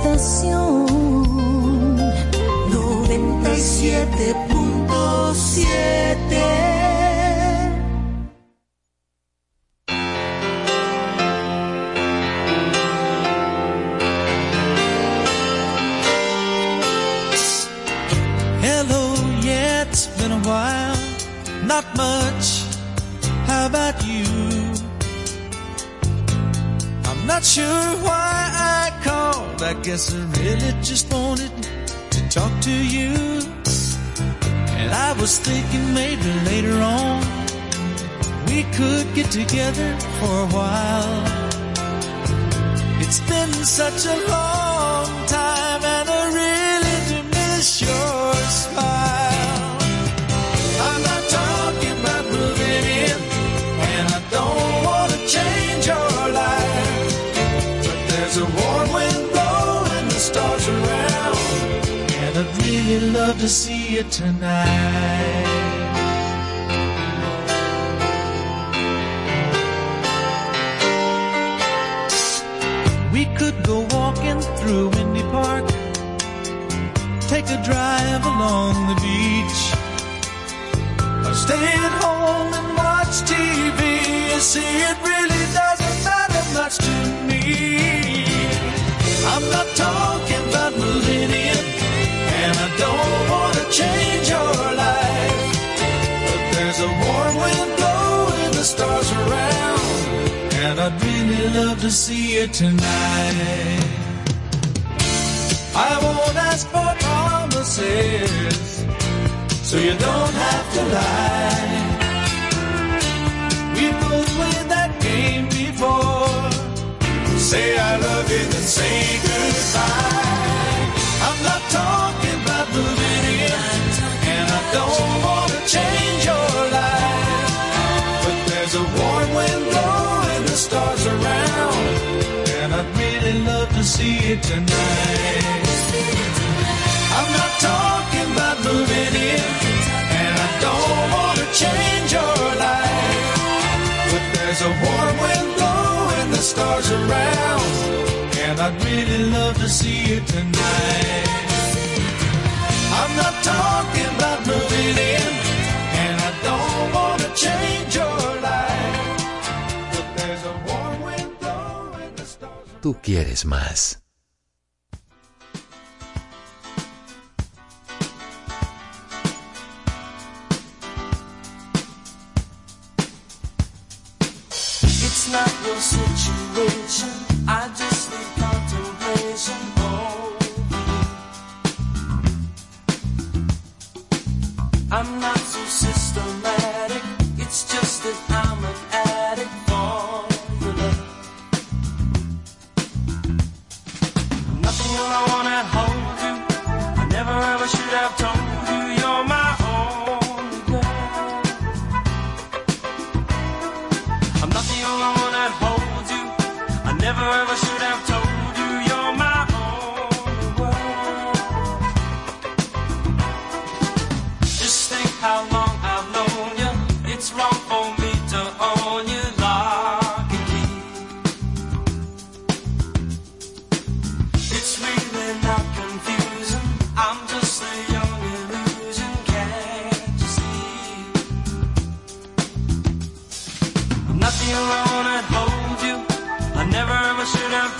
estación. 97.7 Thinking maybe later on we could get together for a while. It's been such a long time love to see you tonight. We could go walking through Windy Park, take a drive along the beach, or stay at home and watch TV. You see, it really doesn't matter much to me. I'm not talking change your life. But there's a warm wind blowing the stars around, and I'd really love to see you tonight. I won't ask for promises, so you don't have to lie. We both played that game before. Say I love you, then say goodbye. To tonight. I'm not talking about moving in, and I don't want to change your life. But there's a warm wind blowing the stars around, and I'd really love to see you tonight. I'm not talking about moving in, and I don't want to change your life. But there's a warm wind blowing the stars Tú quieres más. Situation. I just need contemplation over. I'm not so systematic. It's just that I'm an addict for love. Nothing I wanna hold you. I never ever should have told only one Just think how long I've known you. It's wrong for me to own you, lock and key. It's really not confusing. I'm just the only illusion. Can't you see? I'm nothing wrong that holds you. I never ever should have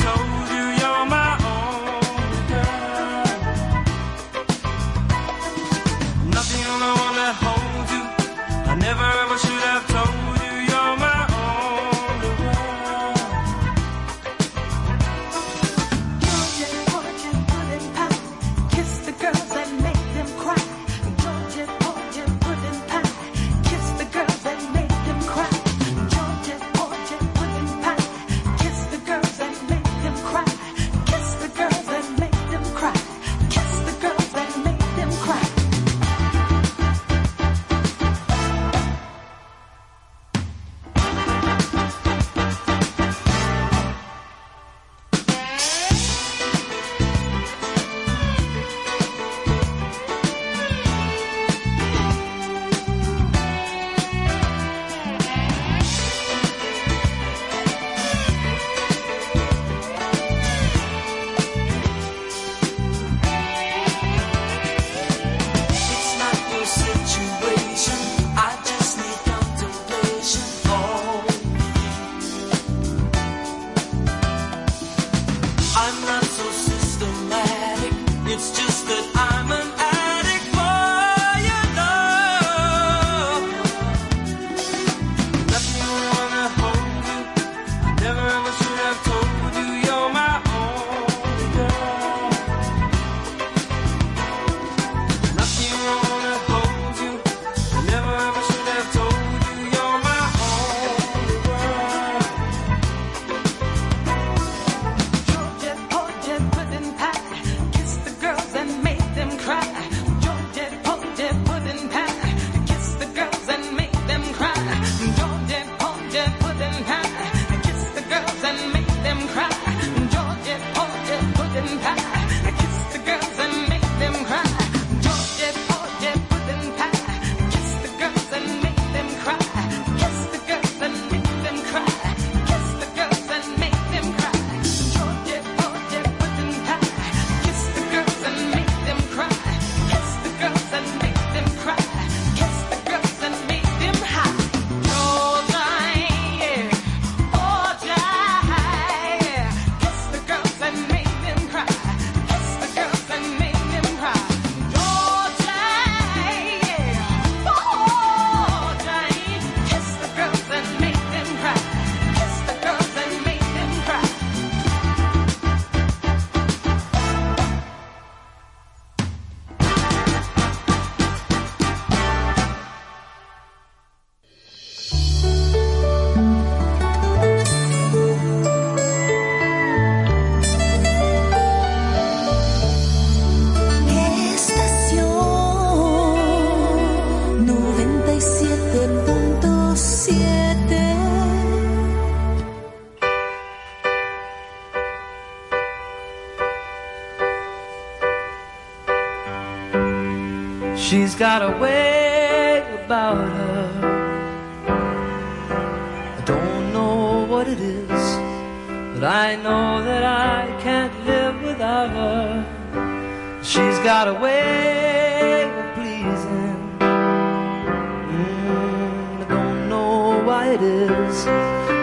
got a way about her. I don't know what it is, but I know that I can't live without her. She's got a way of pleasing. Mm, I don't know why it is,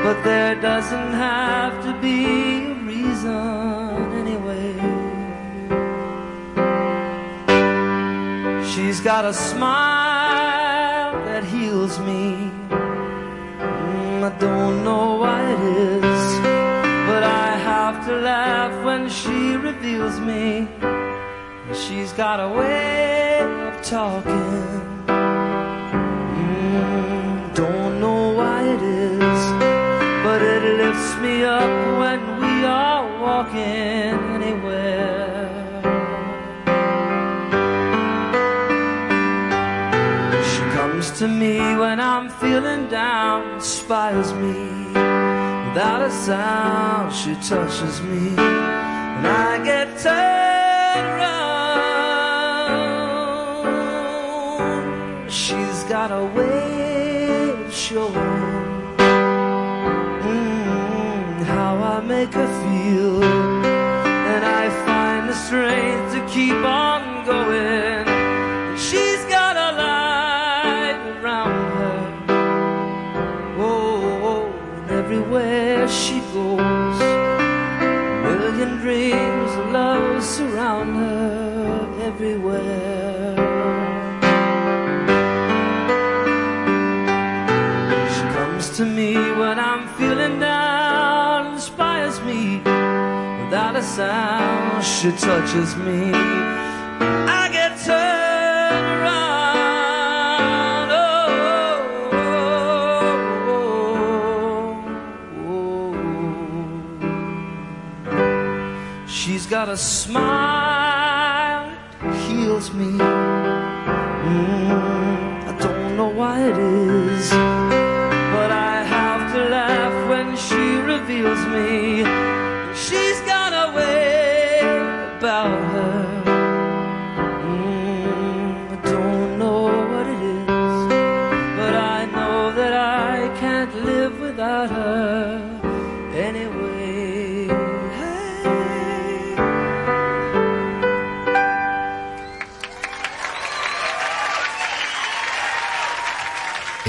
but there doesn't have got a smile that heals me. Mm, I don't know why it is, but I have to laugh when she reveals me. She's got a way of talking. Mm, don't know why it is, but it lifts me up when we are walking to me when I'm feeling down, inspires me. Without a sound, she touches me, and I get turned around. She's got a way of showing mm, how I make her feel, and I find the strength to keep on going. Everywhere. She comes to me when I'm feeling down, inspires me without a sound. She touches me. I get turned around. Oh, oh, oh. oh, oh. She's got a smile heals me. Mm, I don't know why it is, but I have to laugh when she reveals me.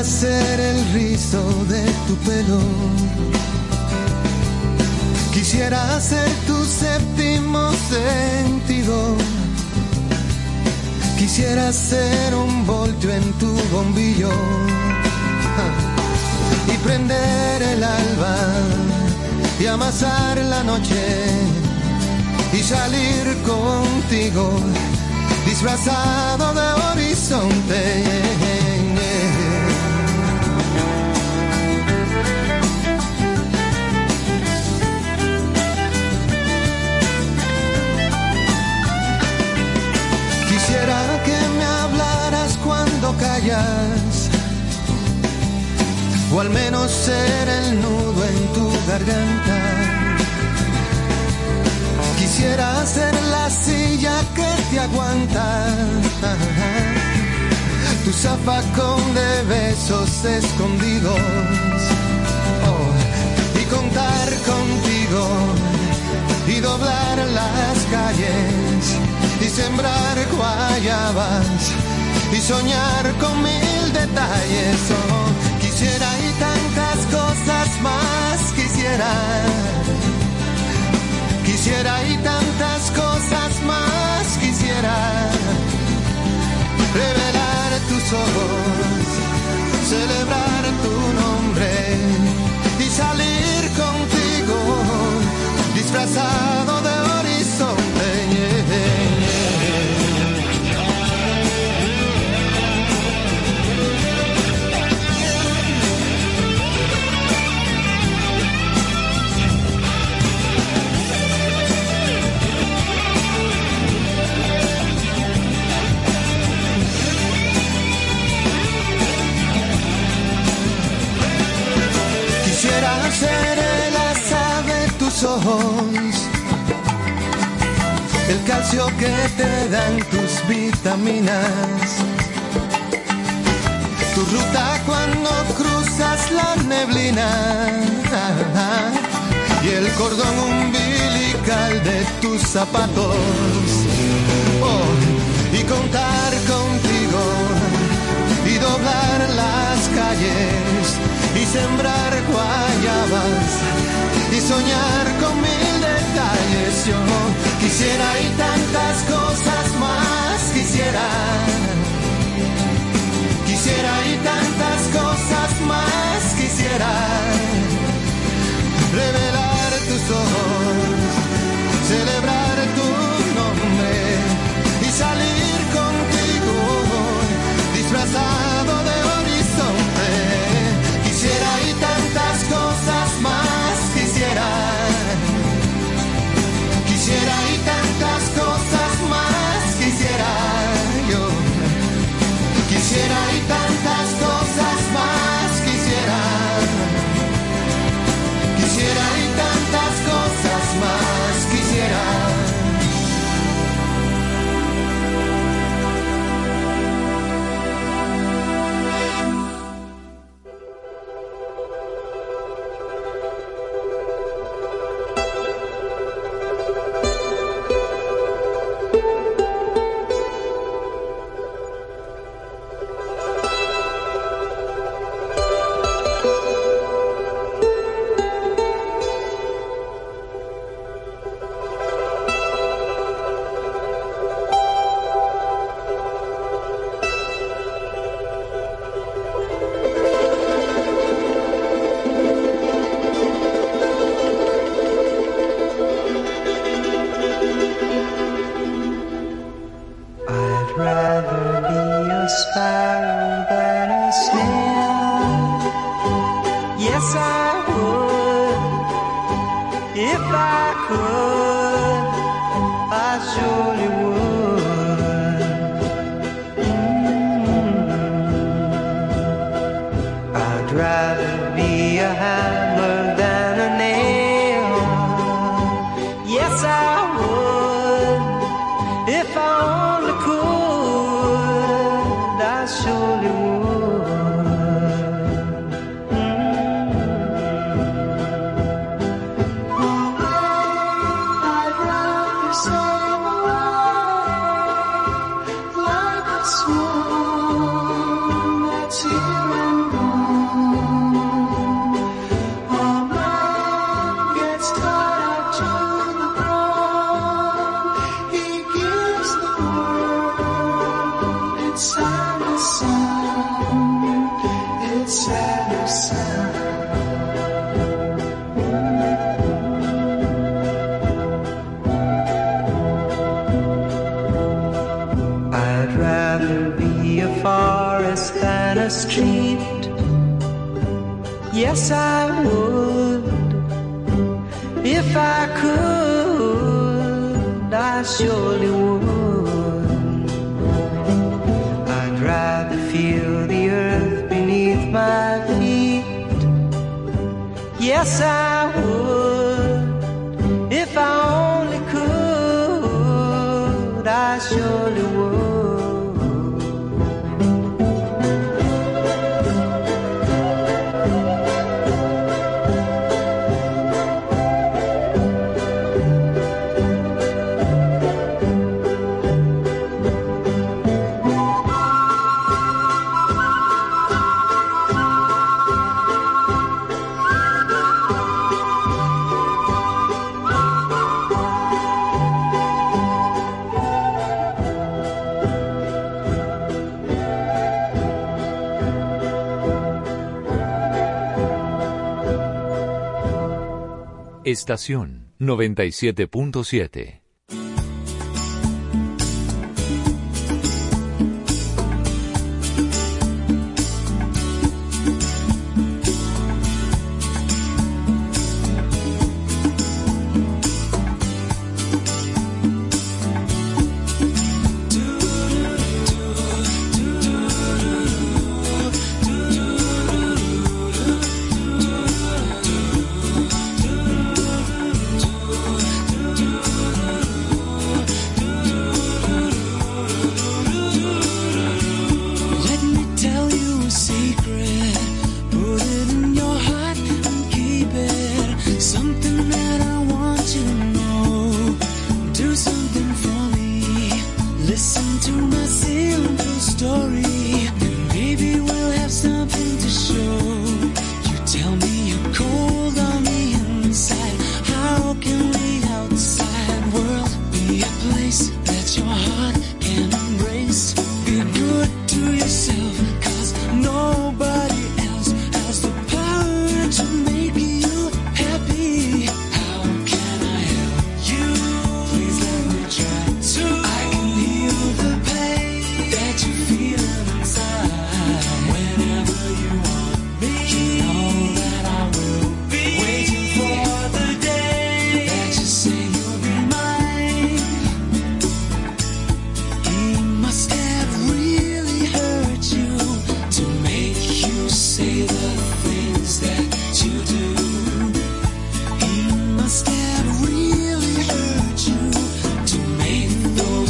Quisiera hacer el rizo de tu pelo. Quisiera ser tu séptimo sentido. Quisiera ser un voltio en tu bombillo ah. y prender el alba y amasar la noche y salir contigo disfrazado de horizonte ser el nudo en tu garganta Quisiera ser la silla que te aguanta. Tu zafacón de besos escondidos. Oh, y contar contigo. Y doblar las calles. Y sembrar guayabas. Y soñar con mil detalles. Oh, quisiera y cosas más quisiera. Quisiera y tantas cosas más quisiera. Revelar tus ojos, celebrar tu nombre y salir contigo disfrazado que te dan tus vitaminas, tu ruta cuando cruzas la neblina. Y el cordón umbilical de tus zapatos. Oh, y contar contigo. Y doblar las calles. Y sembrar guayabas. Y soñar con quisiera y tantas cosas más quisiera. Quisiera y tantas cosas más quisiera. Revelar tus ojos, Estación 97.7.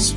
those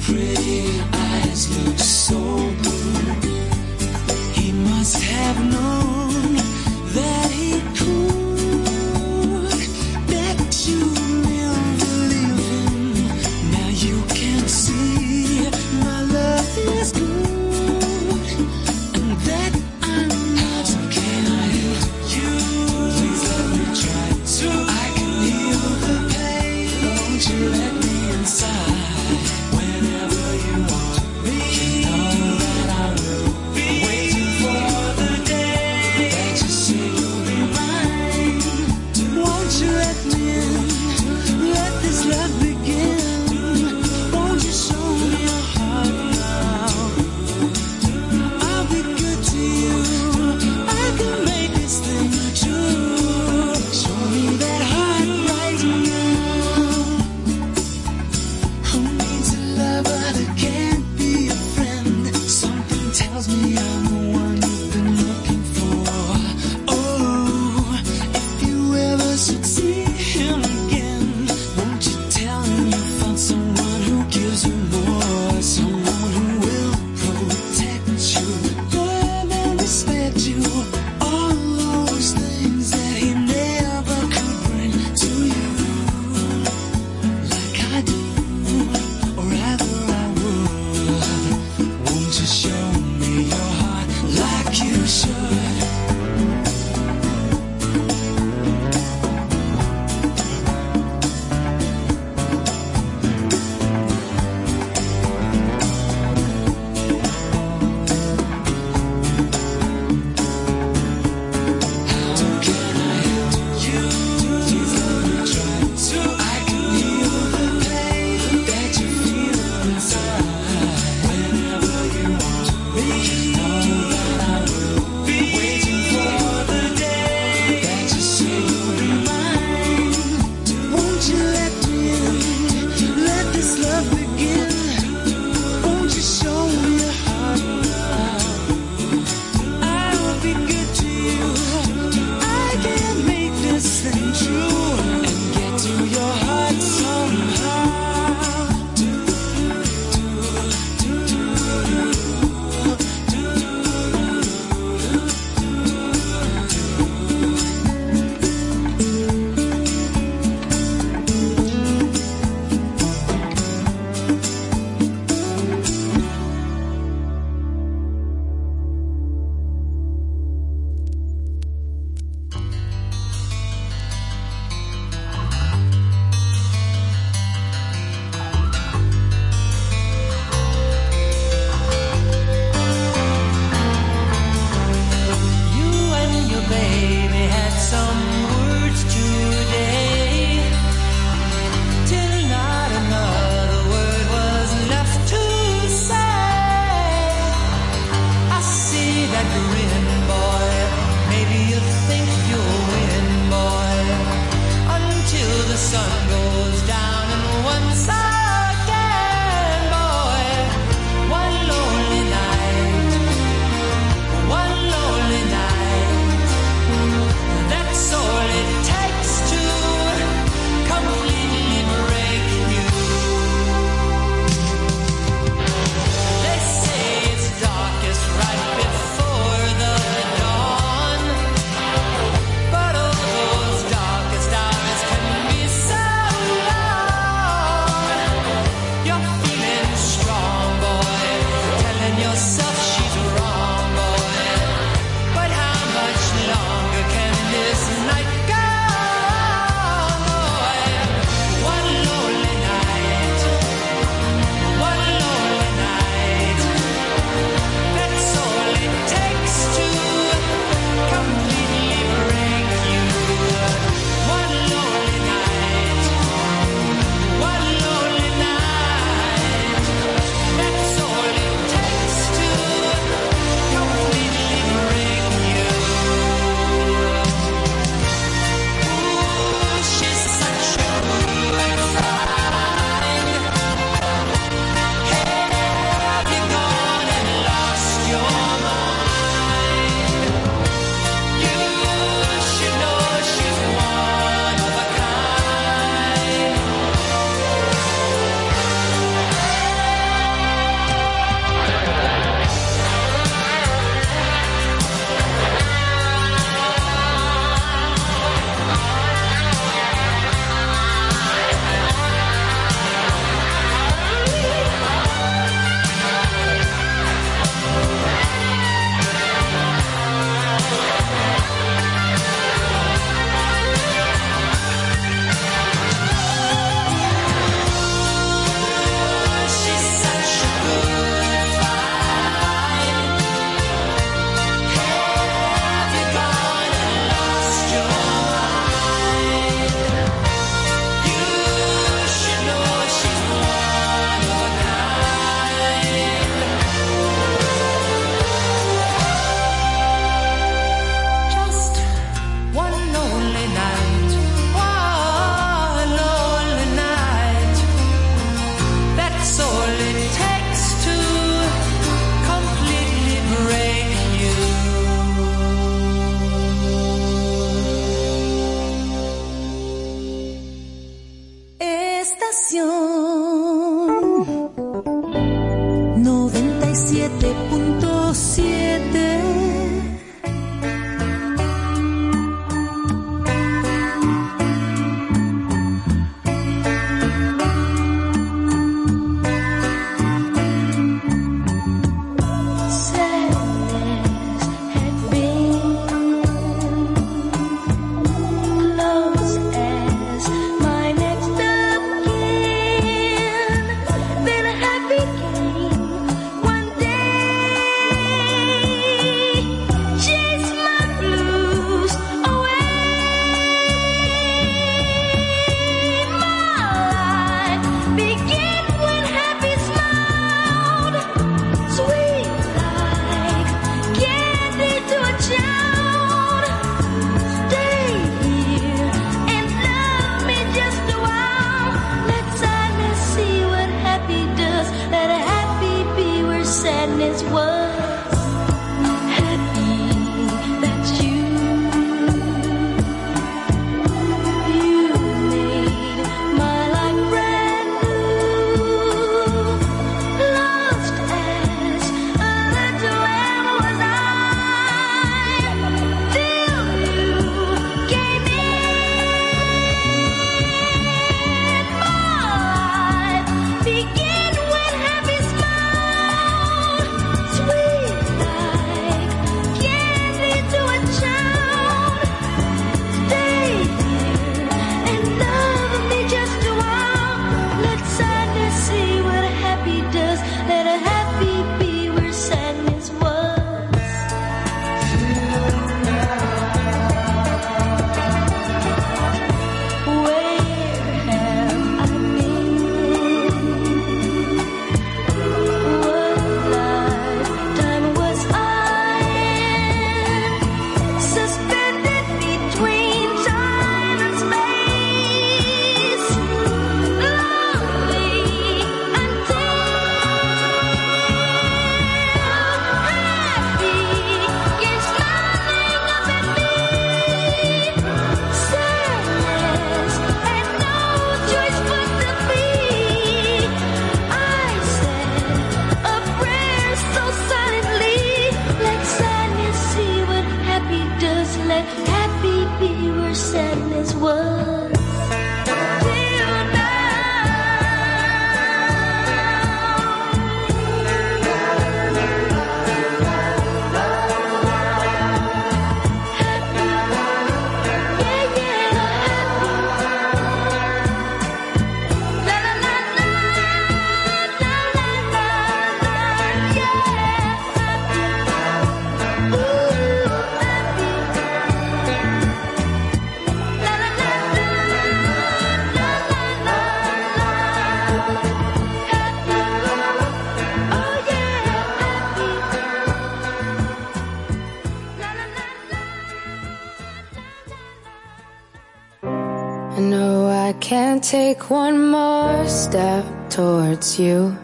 one more step towards you.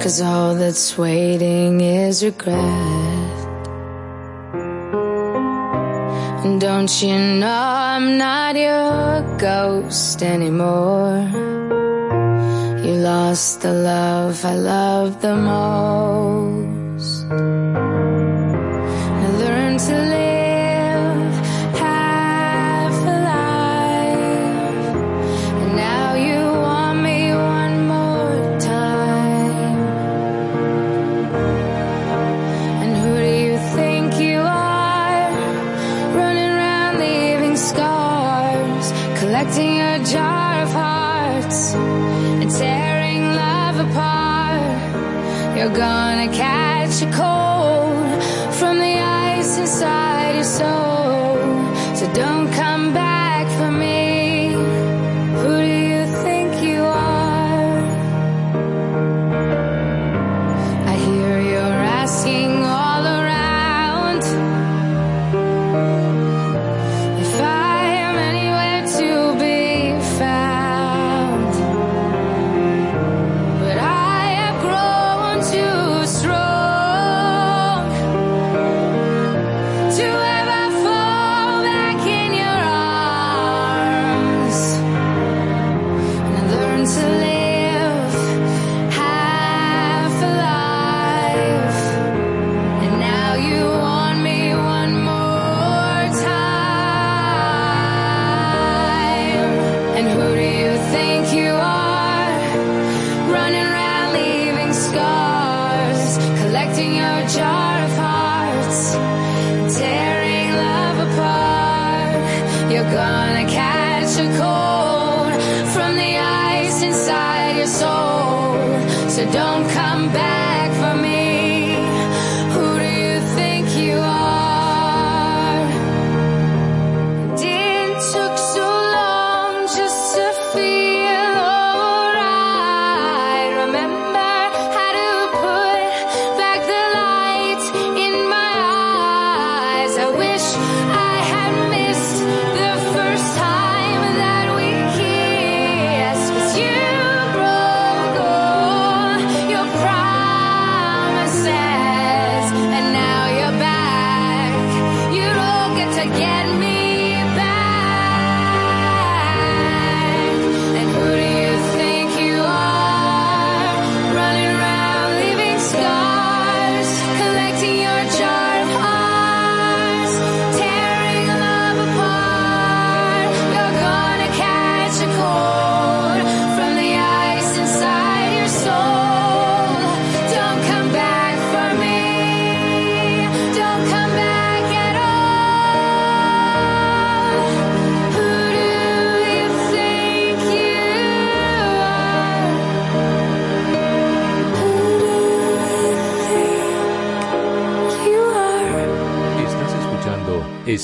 Cause all that's waiting is regret. And don't you know I'm not your ghost anymore? You lost the love I loved the most.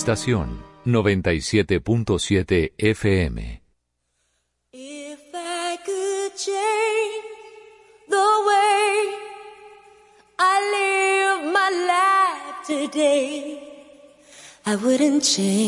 estación 97.7 FM. If I could change the way I live my life today, I wouldn't change.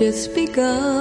Just begun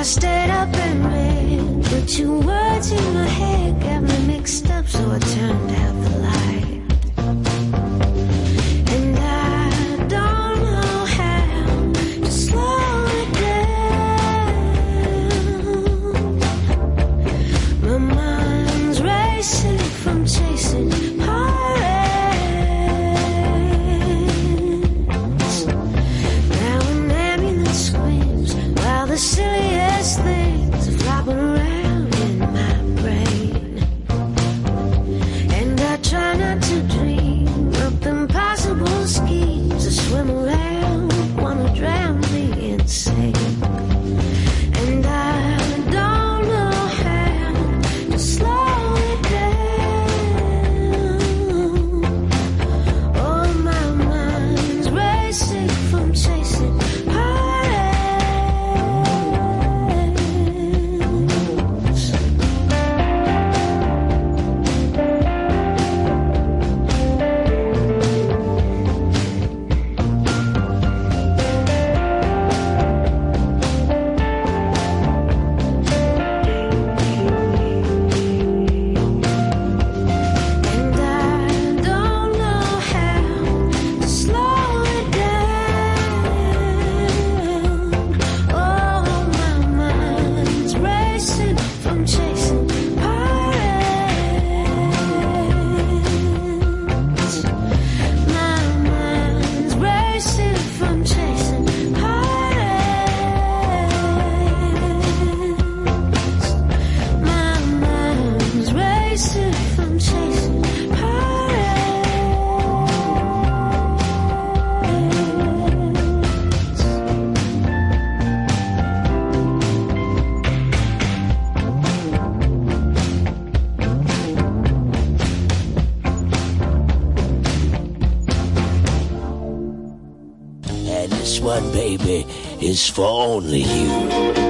I stayed up and read, but two words in my head got me mixed up, so I turned. is for only you.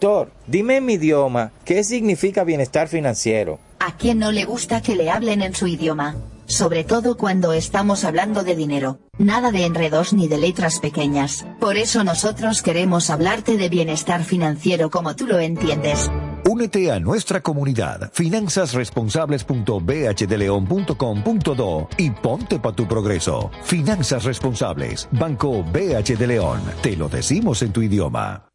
Doctor, dime en mi idioma, ¿qué significa bienestar financiero? ¿A quién no le gusta que le hablen en su idioma? Sobre todo cuando estamos hablando de dinero. Nada de enredos ni de letras pequeñas. Por eso nosotros queremos hablarte de bienestar financiero como tú lo entiendes. Únete a nuestra comunidad finanzasresponsables.bhdeleon.com.do y ponte para tu progreso. Finanzas Responsables, Banco BH de León. Te lo decimos en tu idioma.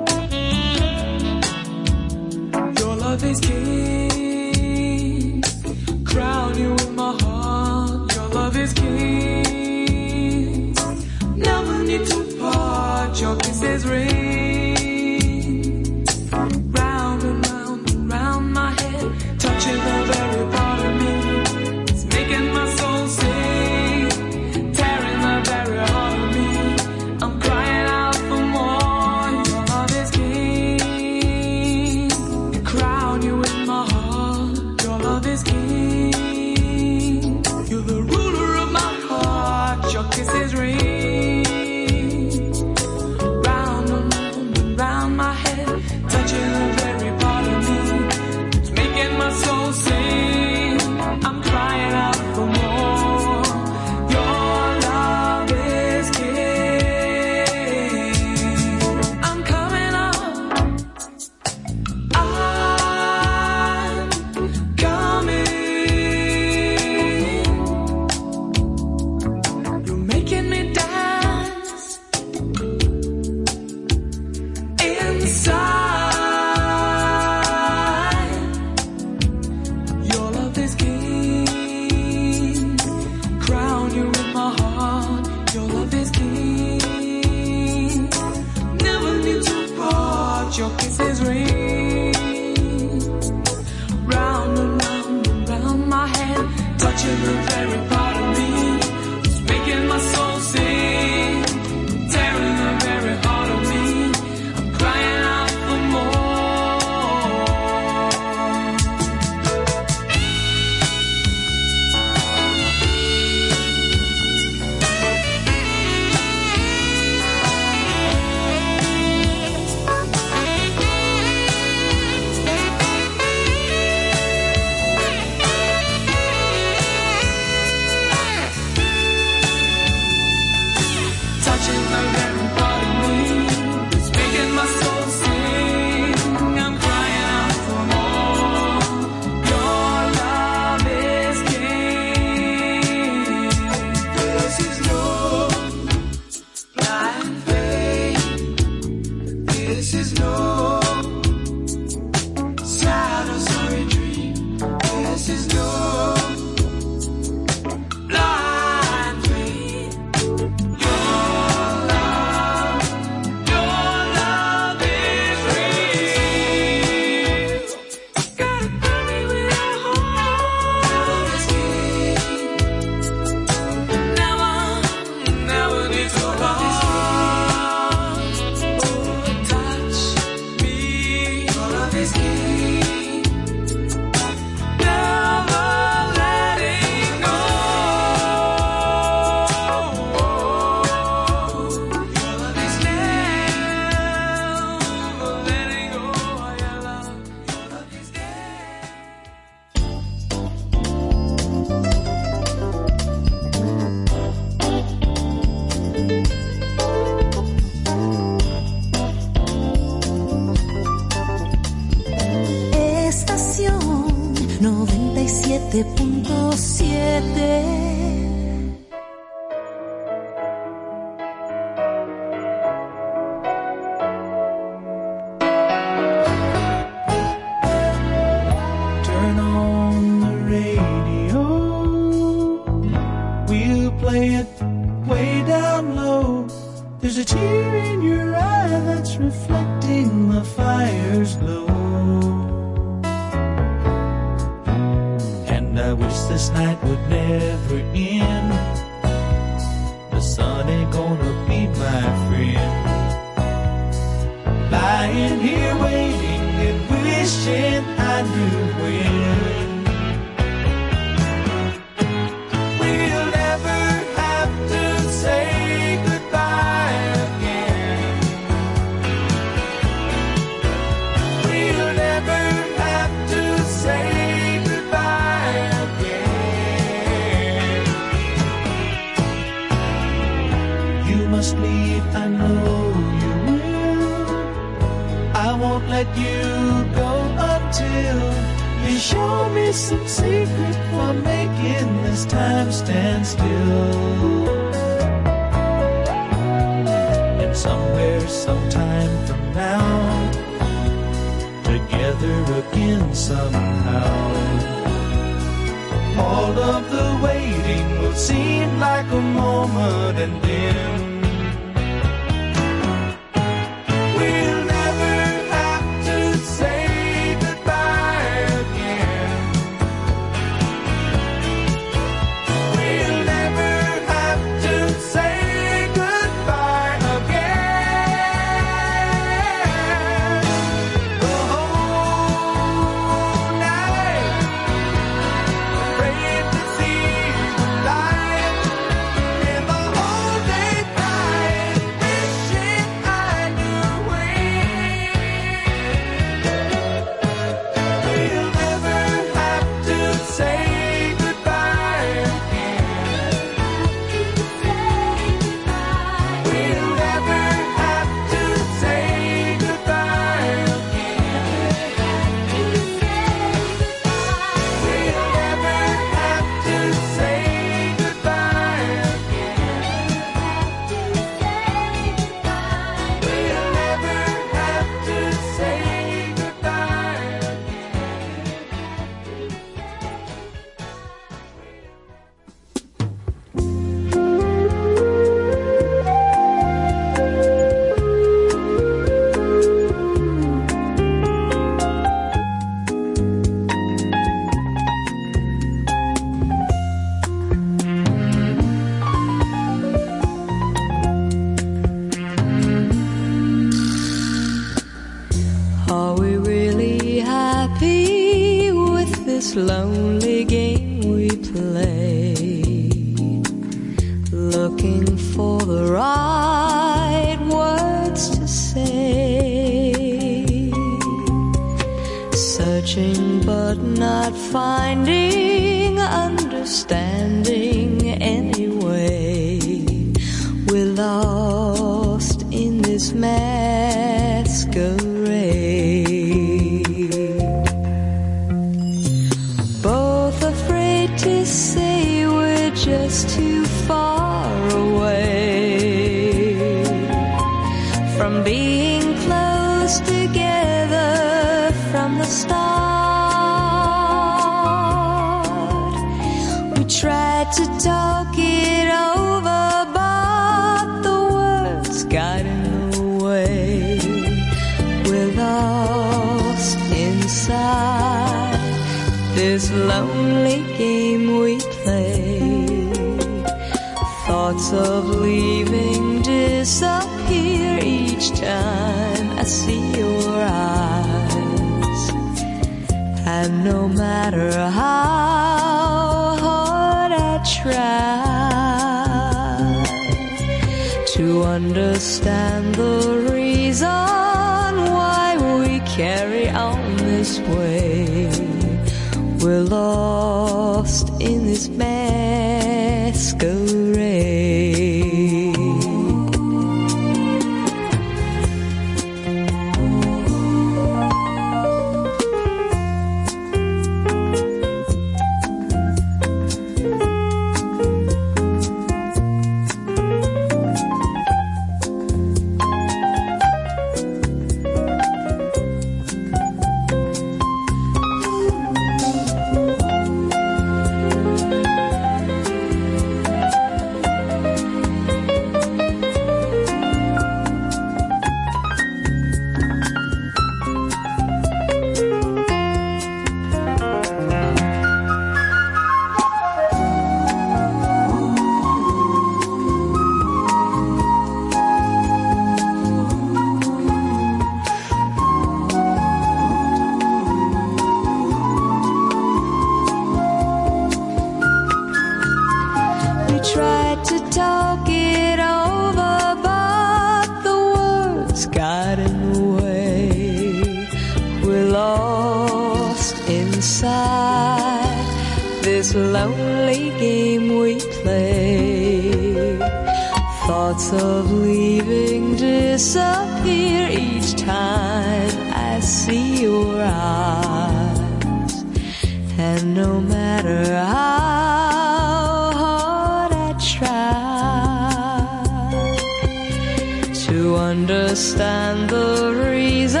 understand the reason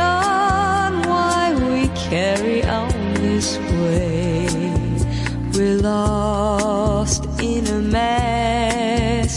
why we carry on this way. We're lost in a masquerade.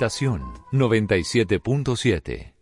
estación 97.7.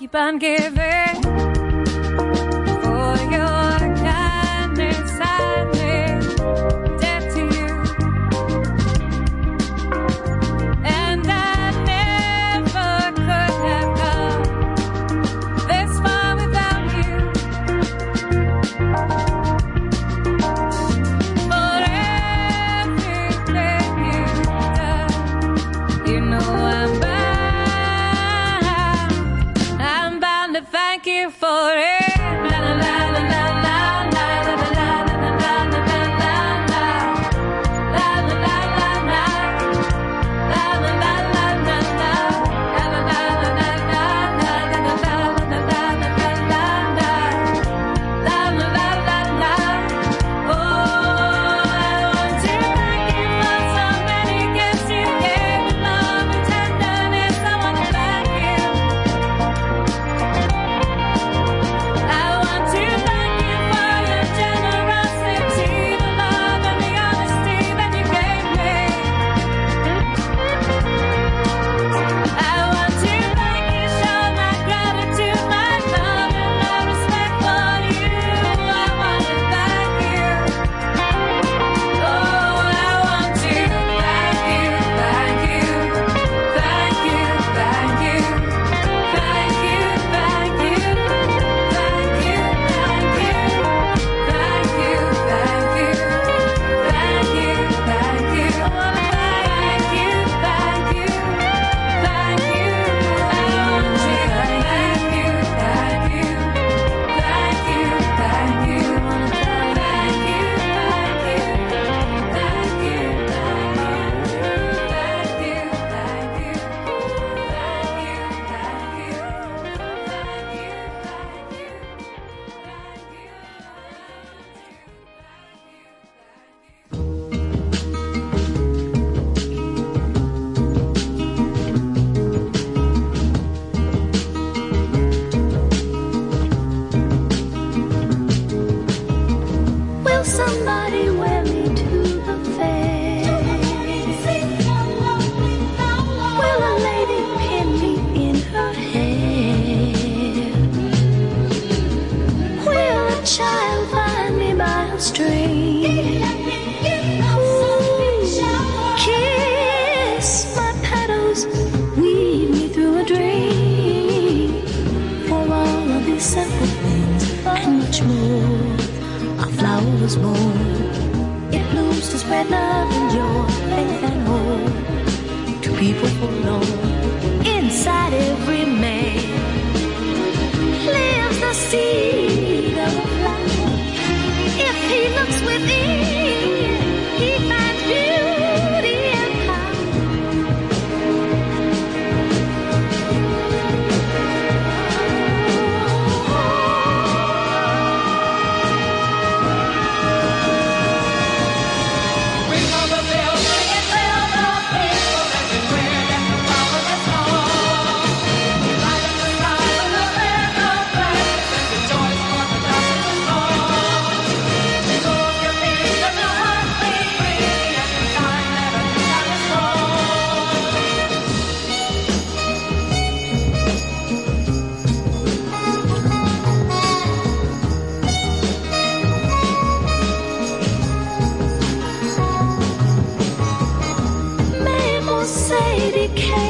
keep on giving. Mais mon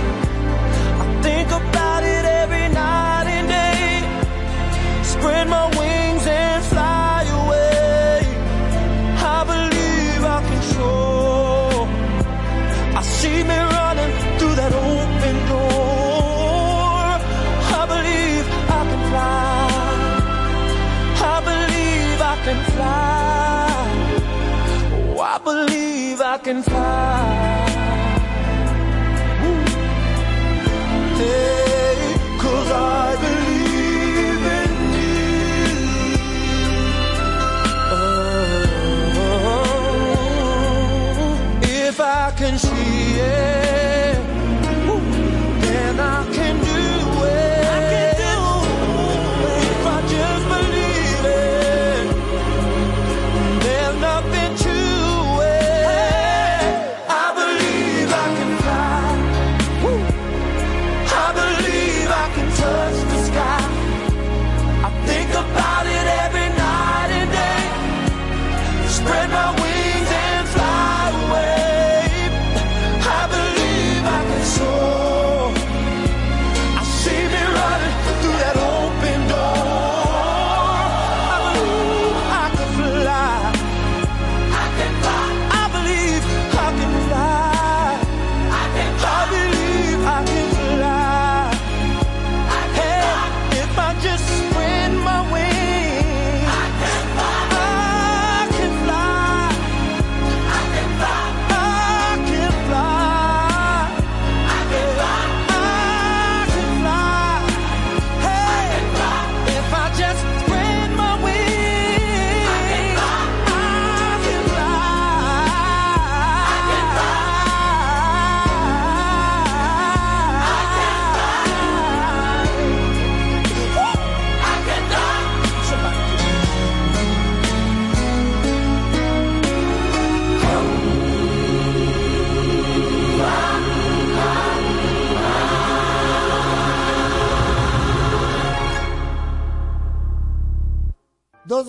spread my wings and fly away. I believe I can soar. I see me running through that open door. I believe I can fly. I believe I can fly. Oh, I believe I can fly.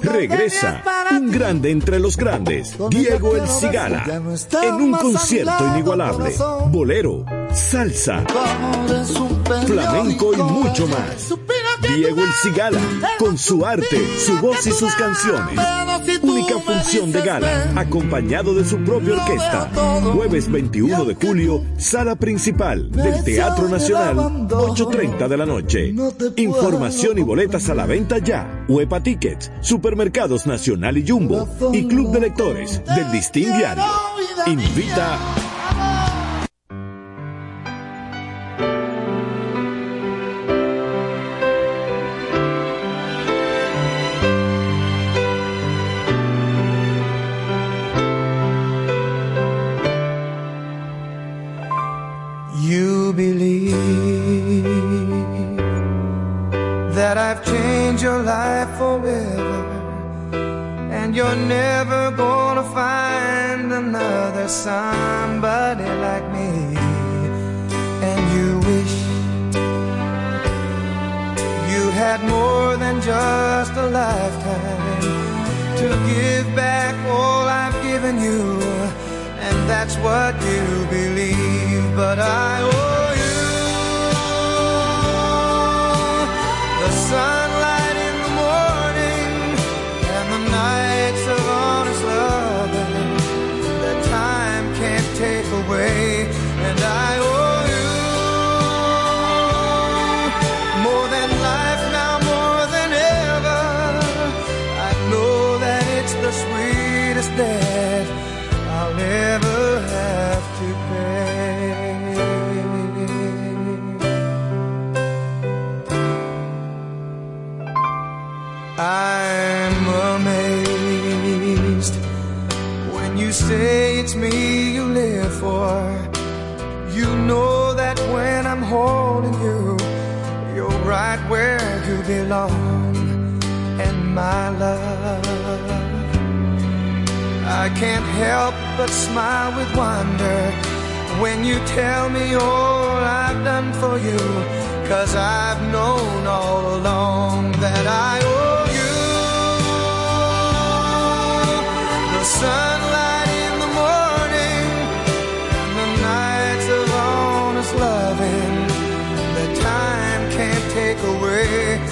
Regresa un grande entre los grandes, Diego El Cigala, en un concierto inigualable. Bolero, salsa, flamenco y mucho más. Diego El Cigala, con su arte, su voz y sus canciones. Única función de gala, acompañado de su propia orquesta. Jueves 21 de julio, sala principal del Teatro Nacional, 8.30 de la noche. Información y boletas a la venta ya. Huepa Tickets, Supermercados Nacional y Jumbo y Club de Lectores del Distin Diario. Invita find another somebody like me. And you wish you had more than just a lifetime to give back all I've given you and that's what you believe. But I owe you the sunlight belong. And my love, I can't help but smile with wonder when you tell me all I've done for you. Cause I've known all along that I owe you the sunlight in the morning and the nights of honest loving that time can't take away.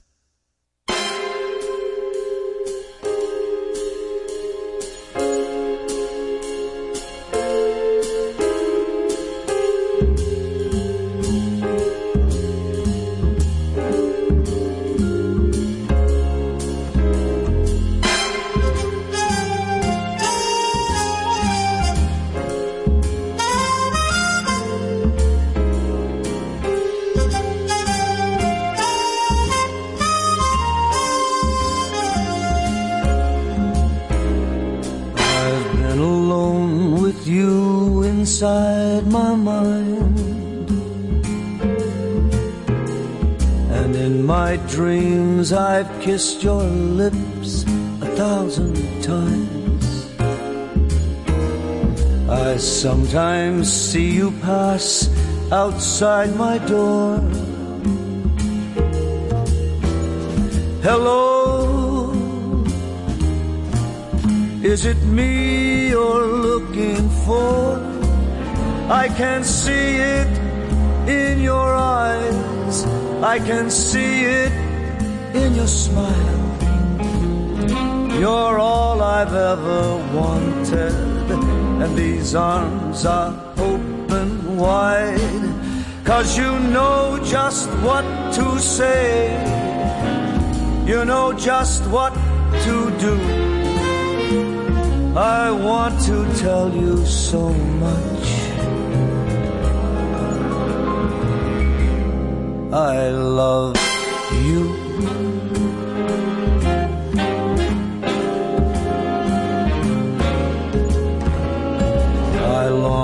Kissed your lips a thousand times. I sometimes see you pass outside my door. Hello. Is it me you're looking for? I can see it in your eyes. I can see it in your smile. You're all I've ever wanted, and these arms are open wide. Cause you know just what to say, you know just what to do. I want to tell you so much. I love you.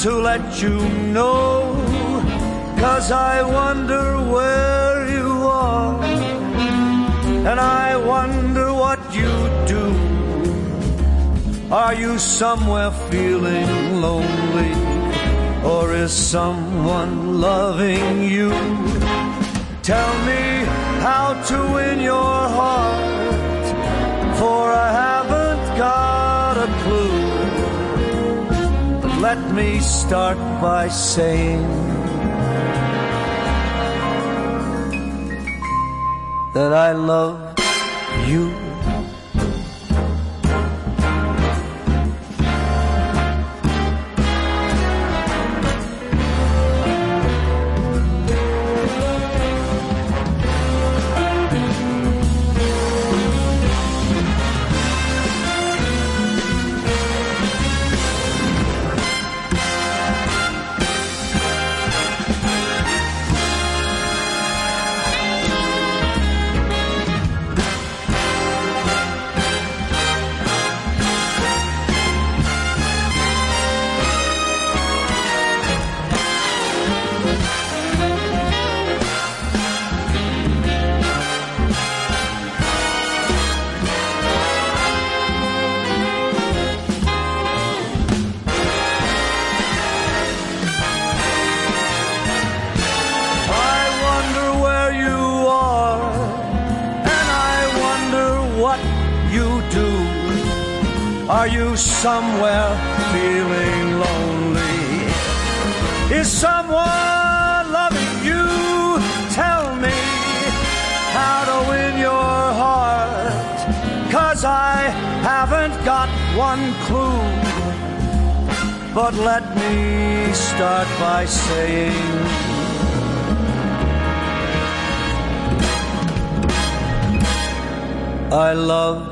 to let you know, cause I wonder where you are, and I wonder what you do. Are you somewhere feeling lonely, or is someone loving you? Tell me how to win your heart, for I haven't let me start by saying that I love love